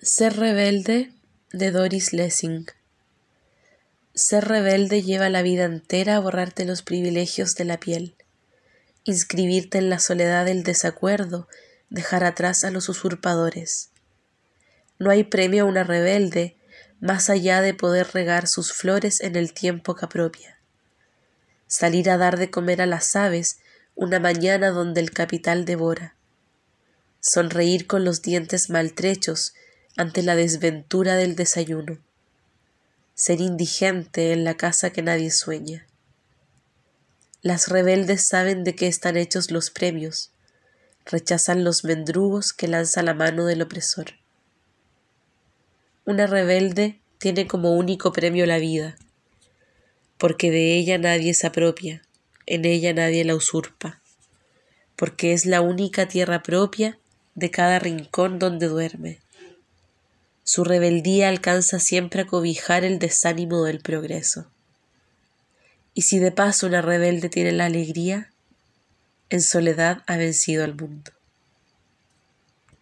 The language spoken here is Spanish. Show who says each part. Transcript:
Speaker 1: Ser rebelde de Doris Lessing. Ser rebelde lleva la vida entera a borrarte los privilegios de la piel, inscribirte en la soledad del desacuerdo, dejar atrás a los usurpadores. No hay premio a una rebelde más allá de poder regar sus flores en el tiempo que apropia. Salir a dar de comer a las aves una mañana donde el capital devora. Sonreír con los dientes maltrechos ante la desventura del desayuno, ser indigente en la casa que nadie sueña. Las rebeldes saben de qué están hechos los premios, rechazan los mendrugos que lanza la mano del opresor. Una rebelde tiene como único premio la vida, porque de ella nadie se apropia, en ella nadie la usurpa, porque es la única tierra propia de cada rincón donde duerme. Su rebeldía alcanza siempre a cobijar el desánimo del progreso. Y si de paso una rebelde tiene la alegría, en soledad ha vencido al mundo.